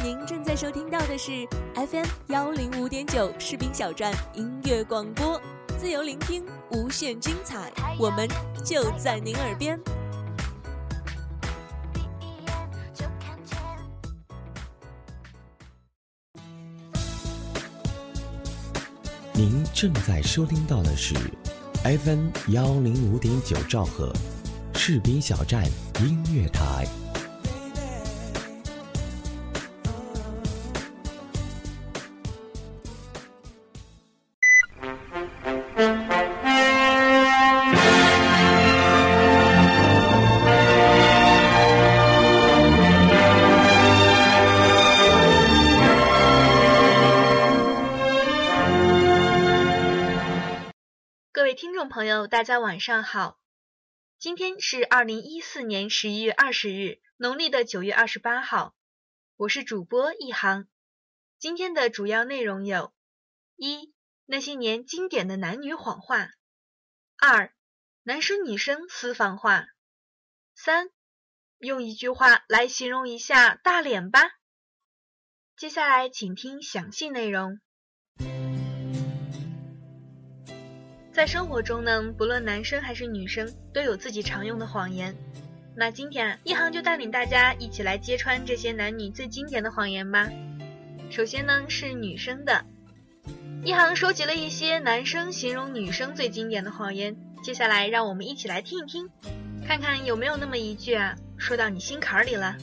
您正在收听到的是 FM 幺零五点九士兵小站音乐广播，自由聆听，无限精彩，我们就在您耳边。您正在收听到的是 FM 幺零五点九兆赫，士兵小站音乐台。听众朋友，大家晚上好。今天是二零一四年十一月二十日，农历的九月二十八号。我是主播一航。今天的主要内容有：一、那些年经典的男女谎话；二、男生女生私房话；三、用一句话来形容一下大脸吧。接下来请听详细内容。在生活中呢，不论男生还是女生，都有自己常用的谎言。那今天啊，一航就带领大家一起来揭穿这些男女最经典的谎言吧。首先呢是女生的，一航收集了一些男生形容女生最经典的谎言，接下来让我们一起来听一听，看看有没有那么一句啊说到你心坎里了。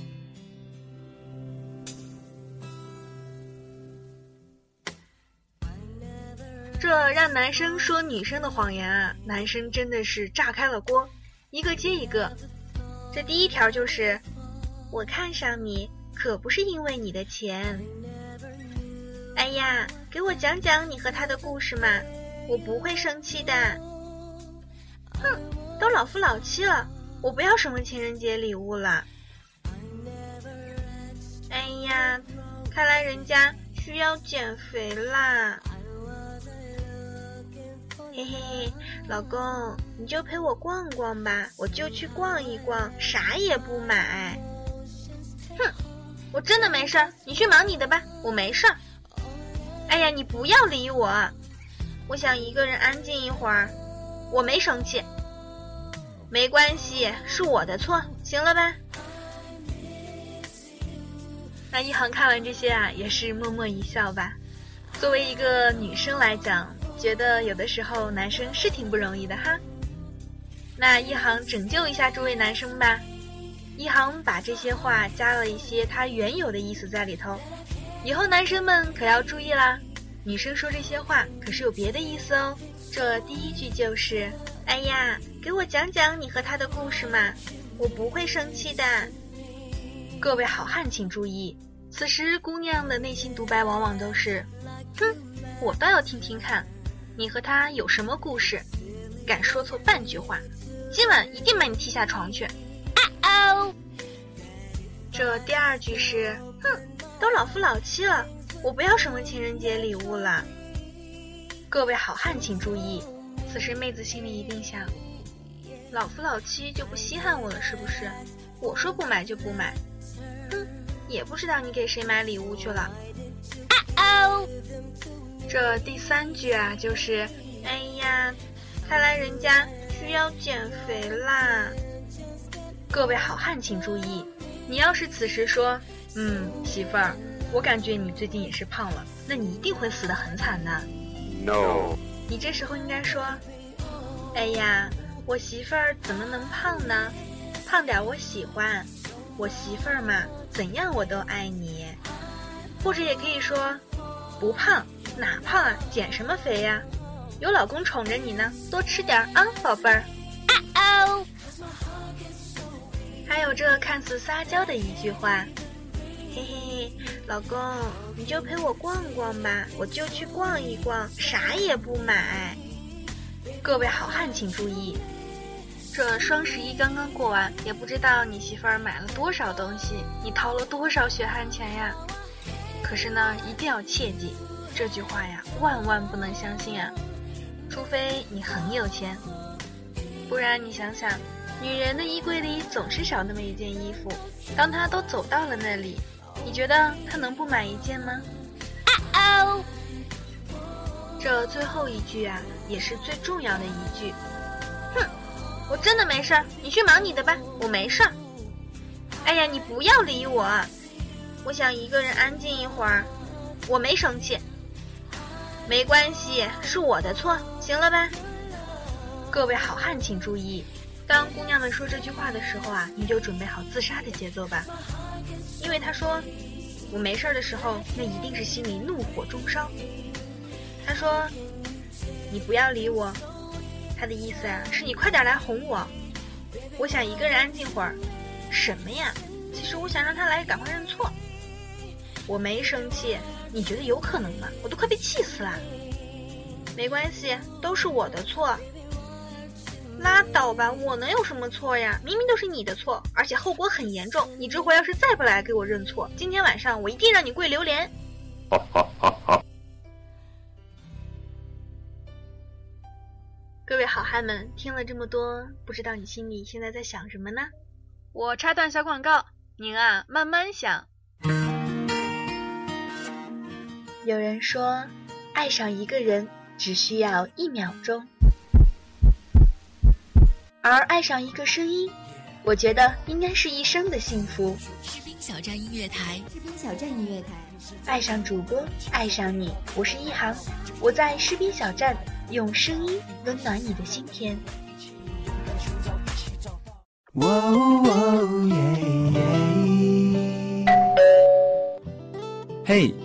这让男生说女生的谎言啊，男生真的是炸开了锅，一个接一个。这第一条就是，我看上你可不是因为你的钱。哎呀，给我讲讲你和他的故事嘛，我不会生气的。哼，都老夫老妻了，我不要什么情人节礼物了。哎呀，看来人家需要减肥啦。嘿嘿，老公，你就陪我逛逛吧，我就去逛一逛，啥也不买。哼，我真的没事儿，你去忙你的吧，我没事儿。哎呀，你不要理我，我想一个人安静一会儿。我没生气，没关系，是我的错，行了吧？那一航看完这些啊，也是默默一笑吧。作为一个女生来讲。觉得有的时候男生是挺不容易的哈，那一航拯救一下诸位男生吧。一航把这些话加了一些他原有的意思在里头，以后男生们可要注意啦。女生说这些话可是有别的意思哦。这第一句就是：“哎呀，给我讲讲你和他的故事嘛，我不会生气的。”各位好汉请注意，此时姑娘的内心独白往往都是：“哼，我倒要听听看。”你和他有什么故事？敢说错半句话，今晚一定把你踢下床去！啊哦！这第二句是：哼，都老夫老妻了，我不要什么情人节礼物了。各位好汉请注意，此时妹子心里一定想：老夫老妻就不稀罕我了是不是？我说不买就不买，哼，也不知道你给谁买礼物去了。啊哦！这第三句啊，就是，哎呀，看来人家需要减肥啦。各位好汉请注意，你要是此时说，嗯，媳妇儿，我感觉你最近也是胖了，那你一定会死得很惨的。No，你这时候应该说，哎呀，我媳妇儿怎么能胖呢？胖点我喜欢，我媳妇儿嘛，怎样我都爱你。或者也可以说，不胖。哪胖啊，减什么肥呀？有老公宠着你呢，多吃点啊，宝贝儿。啊哦！还有这看似撒娇的一句话，嘿嘿，老公，你就陪我逛逛吧，我就去逛一逛，啥也不买。各位好汉请注意，这双十一刚刚过完，也不知道你媳妇儿买了多少东西，你掏了多少血汗钱呀？可是呢，一定要切记。这句话呀，万万不能相信啊！除非你很有钱，不然你想想，女人的衣柜里总是少那么一件衣服。当她都走到了那里，你觉得她能不买一件吗？啊哦！这最后一句啊，也是最重要的一句。哼，我真的没事儿，你去忙你的吧，我没事儿。哎呀，你不要理我，我想一个人安静一会儿。我没生气，没关系，是我的错，行了吧？各位好汉请注意，当姑娘们说这句话的时候啊，你就准备好自杀的节奏吧，因为他说我没事儿的时候，那一定是心里怒火中烧。他说你不要理我，他的意思啊，是你快点来哄我，我想一个人安静会儿。什么呀？其实我想让他来赶快认错。我没生气，你觉得有可能吗？我都快被气死了。没关系，都是我的错。拉倒吧，我能有什么错呀？明明都是你的错，而且后果很严重。你这回要是再不来给我认错，今天晚上我一定让你跪榴莲。各位好汉们，听了这么多，不知道你心里现在在想什么呢？我插段小广告，您啊慢慢想。有人说，爱上一个人只需要一秒钟，而爱上一个声音，我觉得应该是一生的幸福。士兵小站音乐台，士兵小站音乐台，爱上主播，爱上你，我是一航，我在士兵小站用声音温暖你的心田。哇哦耶！嘿，嗨，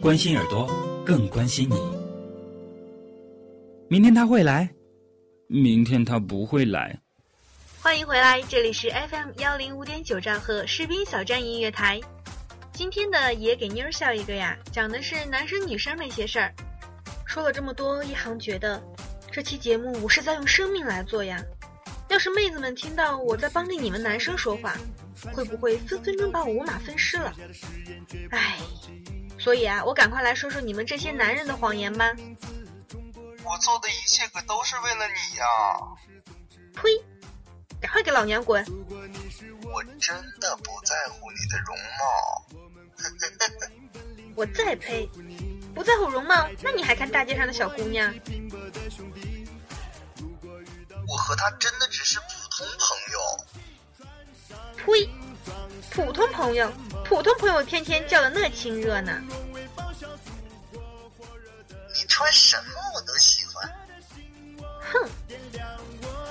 关心耳朵，更关心你。明天他会来，明天他不会来。欢迎回来，这里是 FM 幺零五点九兆赫士兵小站音乐台。今天的也给妞儿笑一个呀，讲的是男生女生那些事儿。说了这么多，一航觉得这期节目我是在用生命来做呀。要是妹子们听到我在帮着你们男生说话，会不会分分钟把我五马分尸了？唉，所以啊，我赶快来说说你们这些男人的谎言吧。我做的一切可都是为了你呀！呸！赶快给老娘滚！我真的不在乎你的容貌。我再呸！不在乎容貌，那你还看大街上的小姑娘？我和她真的只是普通朋友。呸！普通朋友，普通朋友天天叫的那亲热呢。你穿什么我都喜欢。哼！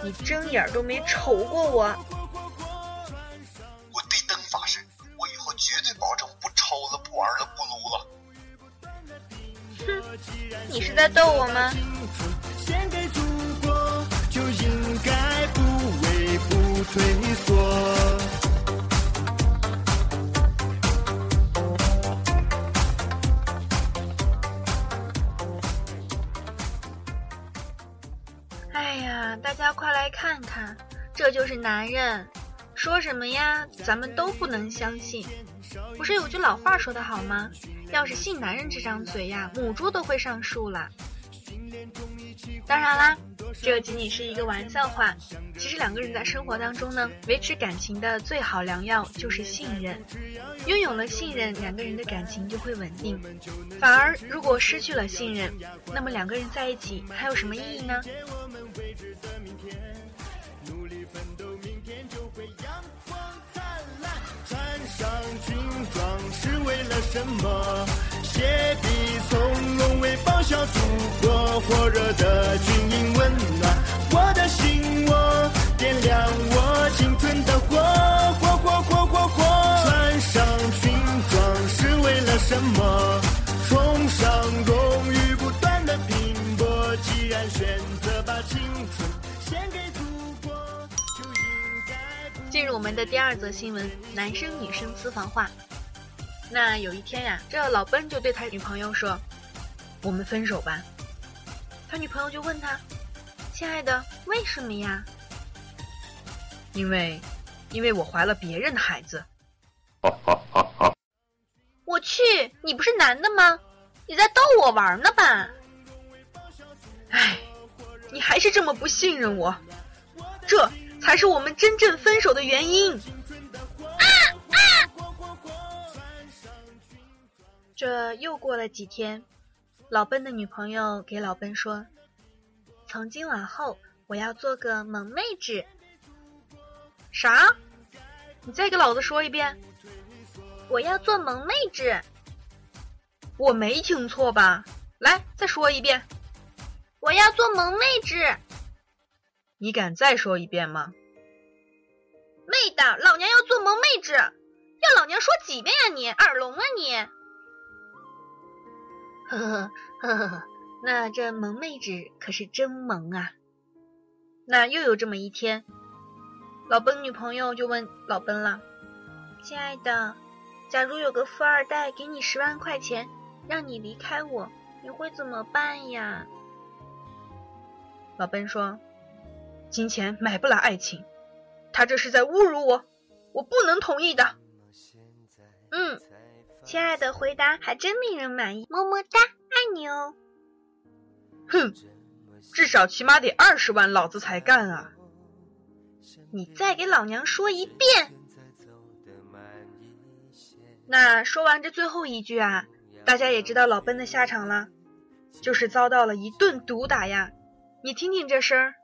你睁眼都没瞅过我。我对灯发誓，我以后绝对保证不抽了、不玩了、不撸了。哼！你是在逗我吗？退缩。看看，这就是男人。说什么呀？咱们都不能相信。不是有句老话说的好吗？要是信男人这张嘴呀，母猪都会上树了。当然啦。这仅仅是一个玩笑话，其实两个人在生活当中呢，维持感情的最好良药就是信任。拥有了信任，两个人的感情就会稳定。反而如果失去了信任，那么两个人在一起还有什么意义呢？奋斗，明天就会阳光灿烂。穿上军装是为了什么？携笔从容为报效祖国，火热的军营温暖我的心窝，点亮我青春的火，火火火火火。穿上军装是为了什么？我们的第二则新闻：男生女生私房话。那有一天呀，这老奔就对他女朋友说：“我们分手吧。”他女朋友就问他：“亲爱的，为什么呀？”因为，因为我怀了别人的孩子。我去，你不是男的吗？你在逗我玩呢吧？哎，你还是这么不信任我，这才是我们真正分手的原因。啊啊！这又过了几天，老奔的女朋友给老奔说：“从今往后，我要做个萌妹纸。”啥？你再给老子说一遍！我要做萌妹纸。我没听错吧？来，再说一遍。我要做萌妹纸。你敢再说一遍吗？妹的，老娘要做萌妹纸，要老娘说几遍呀？你耳聋啊你？呵呵呵呵呵，那这萌妹纸可是真萌啊！那又有这么一天，老奔女朋友就问老奔了：“亲爱的，假如有个富二代给你十万块钱。”让你离开我，你会怎么办呀？老奔说：“金钱买不来爱情，他这是在侮辱我，我不能同意的。”嗯，亲爱的，回答还真令人满意，么么哒，爱你哦。哼，至少起码得二十万，老子才干啊！你再给老娘说一遍。那说完这最后一句啊。大家也知道老奔的下场了，就是遭到了一顿毒打呀！你听听这声儿。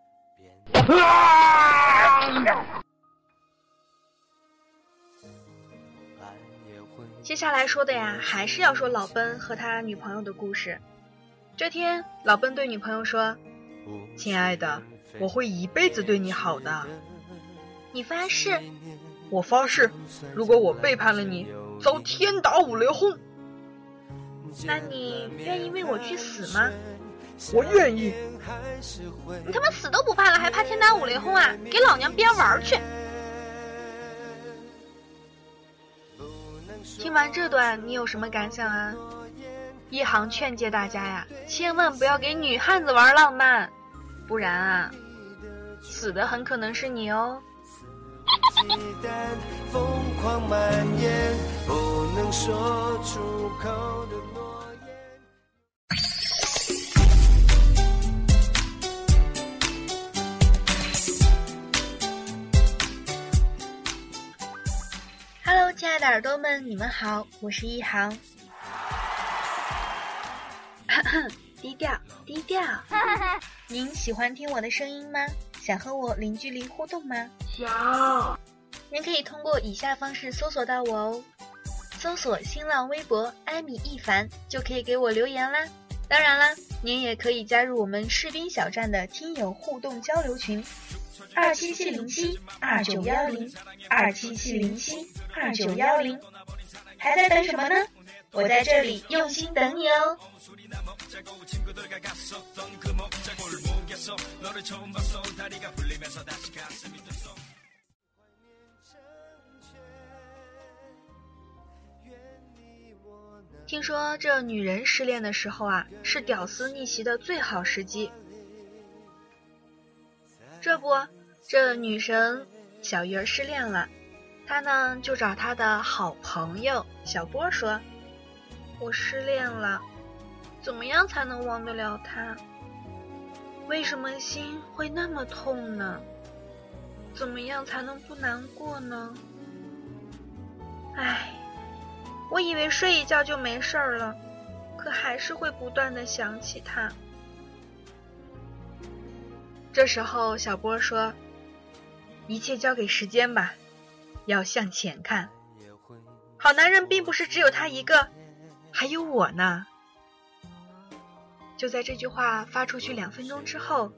接下来说的呀，还是要说老奔和他女朋友的故事。这天，老奔对女朋友说：“亲爱的，我会一辈子对你好的。”你发誓？我发誓，如果我背叛了你，遭天打五雷轰。那你愿意为我去死吗？我愿意。你他妈死都不怕了，还怕天打五雷轰啊？给老娘编玩去！听完这段，你有什么感想啊？一行劝诫大家呀，千万不要给女汉子玩浪漫，不然啊，死的很可能是你哦。耳朵们，你们好，我是一航。低调，低调。您喜欢听我的声音吗？想和我零距离互动吗？想。您可以通过以下方式搜索到我哦，搜索新浪微博“艾米一凡”就可以给我留言啦。当然啦，您也可以加入我们士兵小站的听友互动交流群：二七七零七二九幺零二七七零七二九幺零。还在等什么呢？我在这里用心等你哦。听说这女人失恋的时候啊，是屌丝逆袭的最好时机。这不，这女神小鱼儿失恋了，她呢就找她的好朋友小波说：“我失恋了，怎么样才能忘得了他？为什么心会那么痛呢？怎么样才能不难过呢？唉。”我以为睡一觉就没事儿了，可还是会不断的想起他。这时候，小波说：“一切交给时间吧，要向前看。好男人并不是只有他一个，还有我呢。”就在这句话发出去两分钟之后，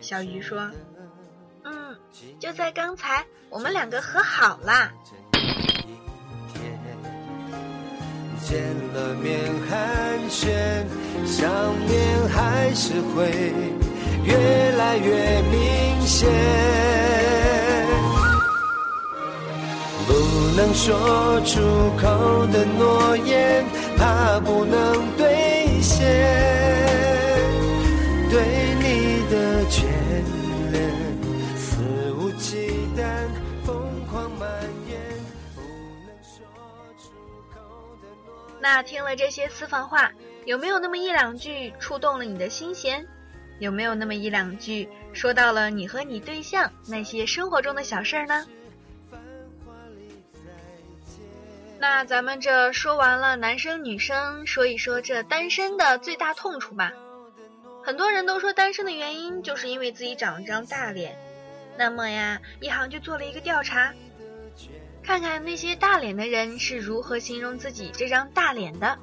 小鱼说：“嗯，就在刚才，我们两个和好啦。”见了面寒暄，想念还是会越来越明显。不能说出口的诺言，怕不能兑现。对你的眷恋，肆无忌惮，疯狂蔓延。不能说出口的诺言。那听了这些私房话，有没有那么一两句触动了你的心弦？有没有那么一两句说到了你和你对象那些生活中的小事儿呢？那咱们这说完了男生女生，说一说这单身的最大痛处吧。很多人都说单身的原因就是因为自己长了张大脸。那么呀，一行就做了一个调查，看看那些大脸的人是如何形容自己这张大脸的。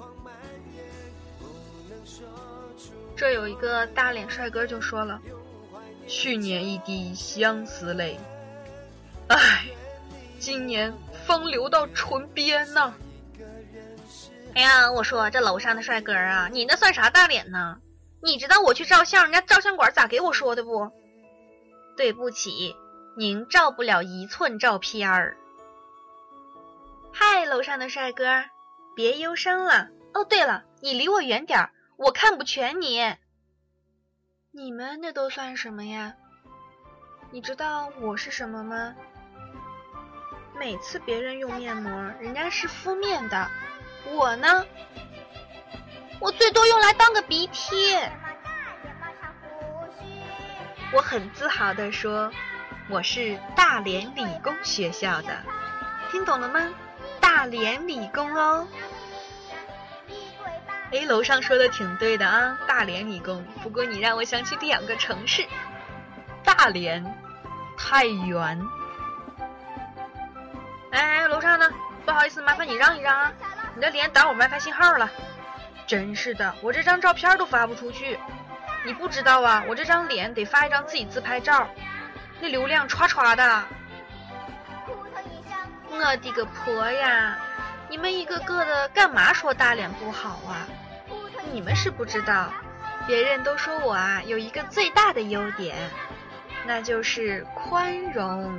这有一个大脸帅哥就说了：“去年一滴相思泪，唉，今年风流到唇边呢。”哎呀，我说这楼上的帅哥啊，你那算啥大脸呢？你知道我去照相，人家照相馆咋给我说的不？对不起，您照不了一寸照片儿。嗨，楼上的帅哥，别忧伤了。哦，对了，你离我远点儿。我看不全你，你们那都算什么呀？你知道我是什么吗？每次别人用面膜，人家是敷面的，我呢，我最多用来当个鼻贴。我很自豪的说，我是大连理工学校的，听懂了吗？大连理工哦。哎，楼上说的挺对的啊，大连理工。不过你让我想起两个城市，大连、太原。哎，楼上呢？不好意思，麻烦你让一让啊！你的脸挡我 WiFi 信号了。真是的，我这张照片都发不出去。你不知道啊，我这张脸得发一张自己自拍照，那流量歘歘的。我的个婆呀！你们一个个的干嘛说大脸不好啊？你们是不知道，别人都说我啊有一个最大的优点，那就是宽容。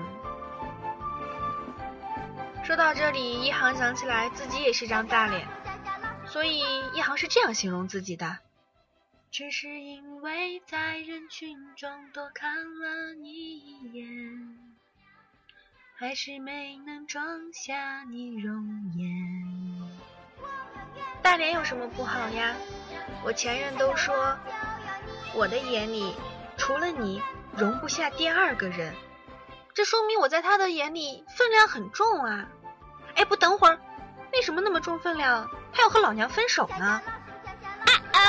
说到这里，一航想起来自己也是张大脸，所以一航是这样形容自己的：只是因为在人群中多看了你一眼，还是没能装下你容颜。大脸有什么不好呀？我前任都说，我的眼里除了你，容不下第二个人。这说明我在他的眼里分量很重啊！哎，不等会儿，为什么那么重分量？他要和老娘分手呢？啊啊！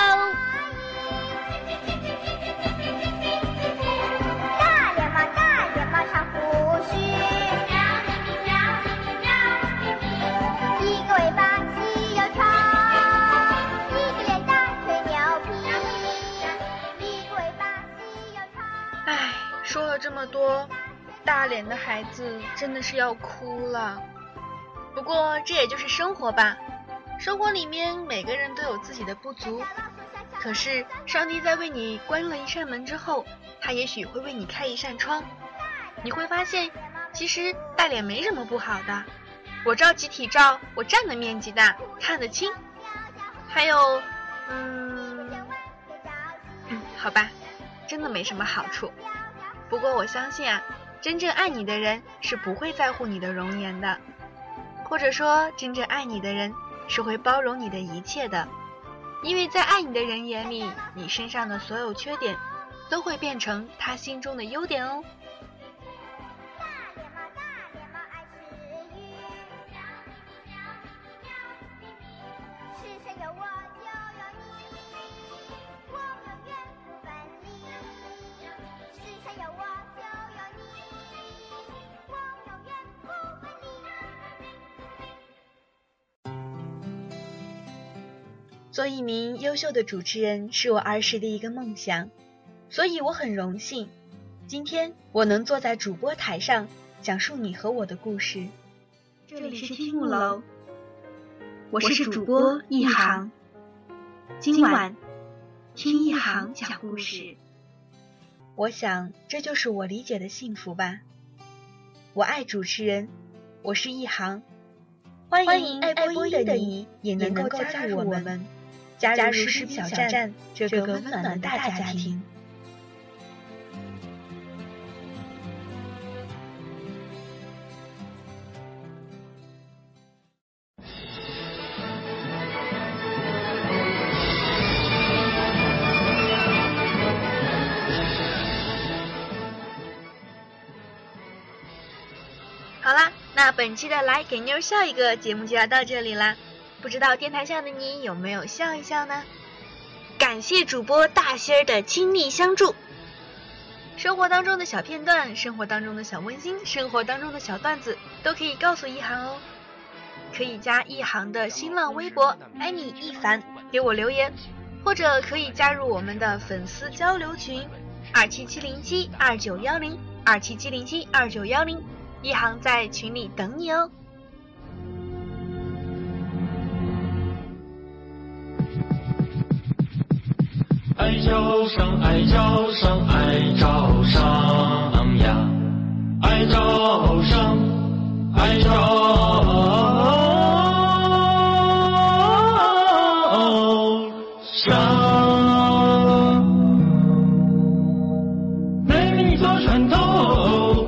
脸的孩子真的是要哭了。不过这也就是生活吧，生活里面每个人都有自己的不足。可是上帝在为你关了一扇门之后，他也许会为你开一扇窗。你会发现，其实大脸没什么不好的。我照集体照，我占的面积大，看得清。还有，嗯，好吧，真的没什么好处。不过我相信啊，真正爱你的人是不会在乎你的容颜的。或者说，真正爱你的人是会包容你的一切的，因为在爱你的人眼里，你身上的所有缺点都会变成他心中的优点哦。一名优秀的主持人是我儿时的一个梦想，所以我很荣幸，今天我能坐在主播台上讲述你和我的故事。这里是听木楼，我是主播一航。今晚听一航讲故事。我想这就是我理解的幸福吧。我爱主持人，我是一航，欢迎爱播音的你也能够加入我们，加入视频小站这个温暖的大家庭。好啦，那本期的来给妞笑一个节目就要到这里啦，不知道电台下的你有没有笑一笑呢？感谢主播大仙儿的倾力相助。生活当中的小片段，生活当中的小温馨，生活当中的小段子，都可以告诉一航哦。可以加一航的新浪微博“爱你一凡”给我留言，或者可以加入我们的粉丝交流群：二七七零七二九幺零二七七零七二九幺零。一航在群里等你哦。爱招商，爱招商，爱招商呀，爱招商，爱招商。妹妹你坐船头，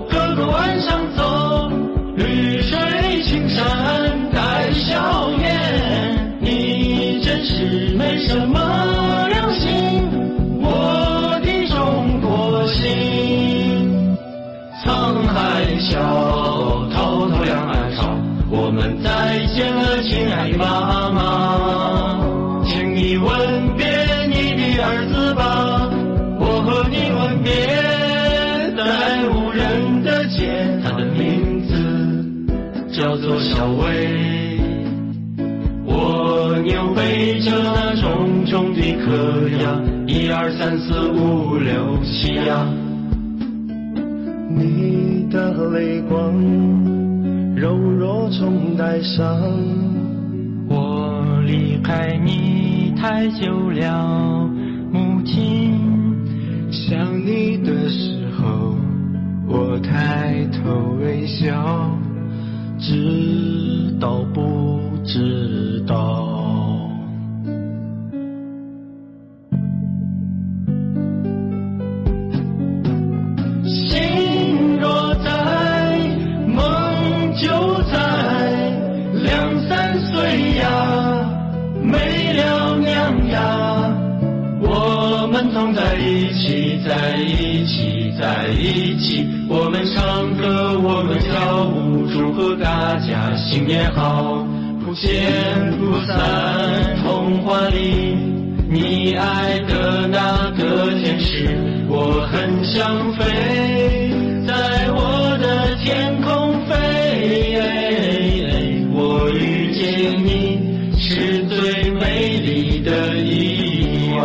哥哥晚上走，绿水青山带笑颜，你真是没什么亲爱的妈妈，请你吻别你的儿子吧，我和你吻别在无人的街，他的名字叫做小薇。蜗牛背着那重重的壳呀，一二三四五六七呀。你的泪光柔弱中带伤，离开你太久了，母亲。想你的时见不散，童话里。你爱的那个天使，我很想飞，在我的天空飞。我遇见你是最美丽的意外。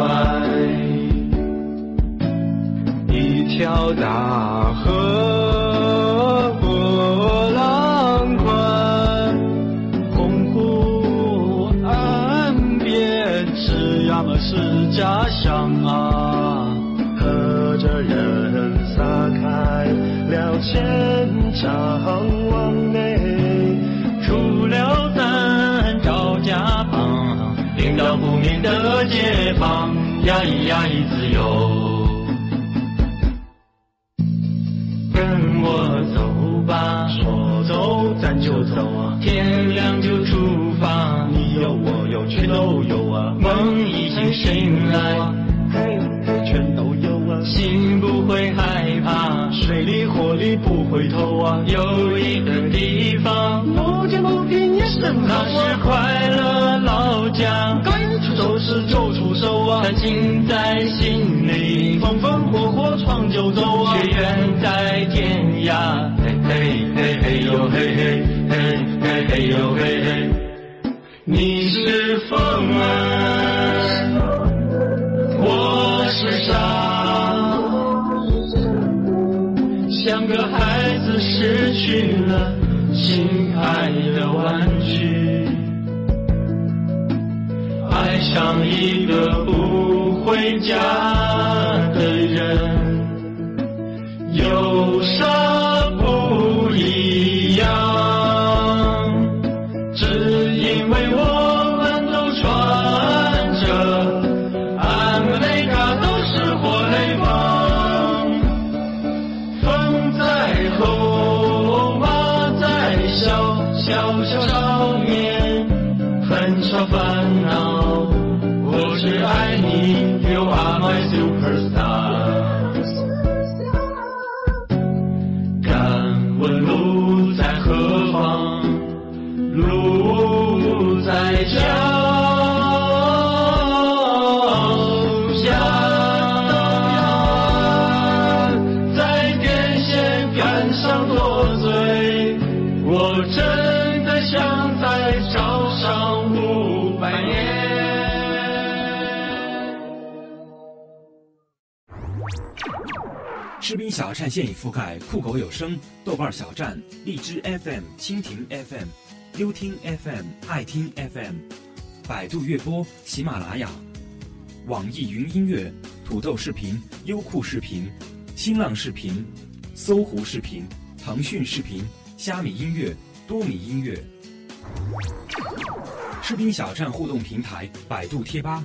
一条大河解放，呀咿呀咿自由。跟我走吧，说走咱就走啊，天亮就出发，你有我有全都有啊，梦已经醒来，全都有啊，心不会害怕，水里火里不回头啊，有一个地方，不见不平也是那是快手啊，弹琴在心里，风风火火闯九州啊，却远在天涯。嘿嘿嘿嘿呦嘿嘿嘿嘿嘿呦嘿嘿，你是风儿，我是沙，像个孩子失去了心爱像一个不回家的人，忧伤士兵小站现已覆盖酷狗有声、豆瓣小站、荔枝 FM、蜻蜓 FM、优听 FM、爱听 FM、百度乐播、喜马拉雅、网易云音乐、土豆视频、优酷视频、新浪视频、搜狐视频、腾讯视频、虾米音乐、多米音乐。士兵小站互动平台：百度贴吧、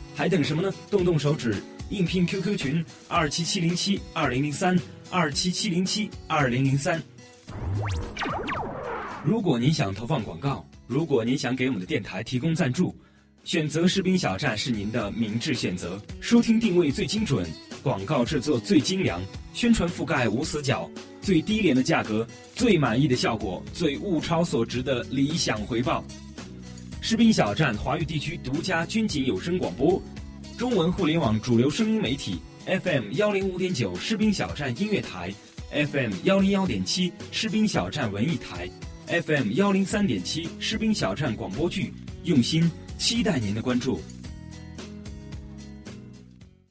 还等什么呢？动动手指，应聘 QQ 群二七七零七二零零三二七七零七二零零三。如果您想投放广告，如果您想给我们的电台提供赞助，选择士兵小站是您的明智选择。收听定位最精准，广告制作最精良，宣传覆盖无死角，最低廉的价格，最满意的效果，最物超所值的理想回报。士兵小站华语地区独家军警有声广播，中文互联网主流声音媒体 FM 幺零五点九士兵小站音乐台，FM 幺零幺点七士兵小站文艺台，FM 幺零三点七士兵小站广播剧，用心期待您的关注。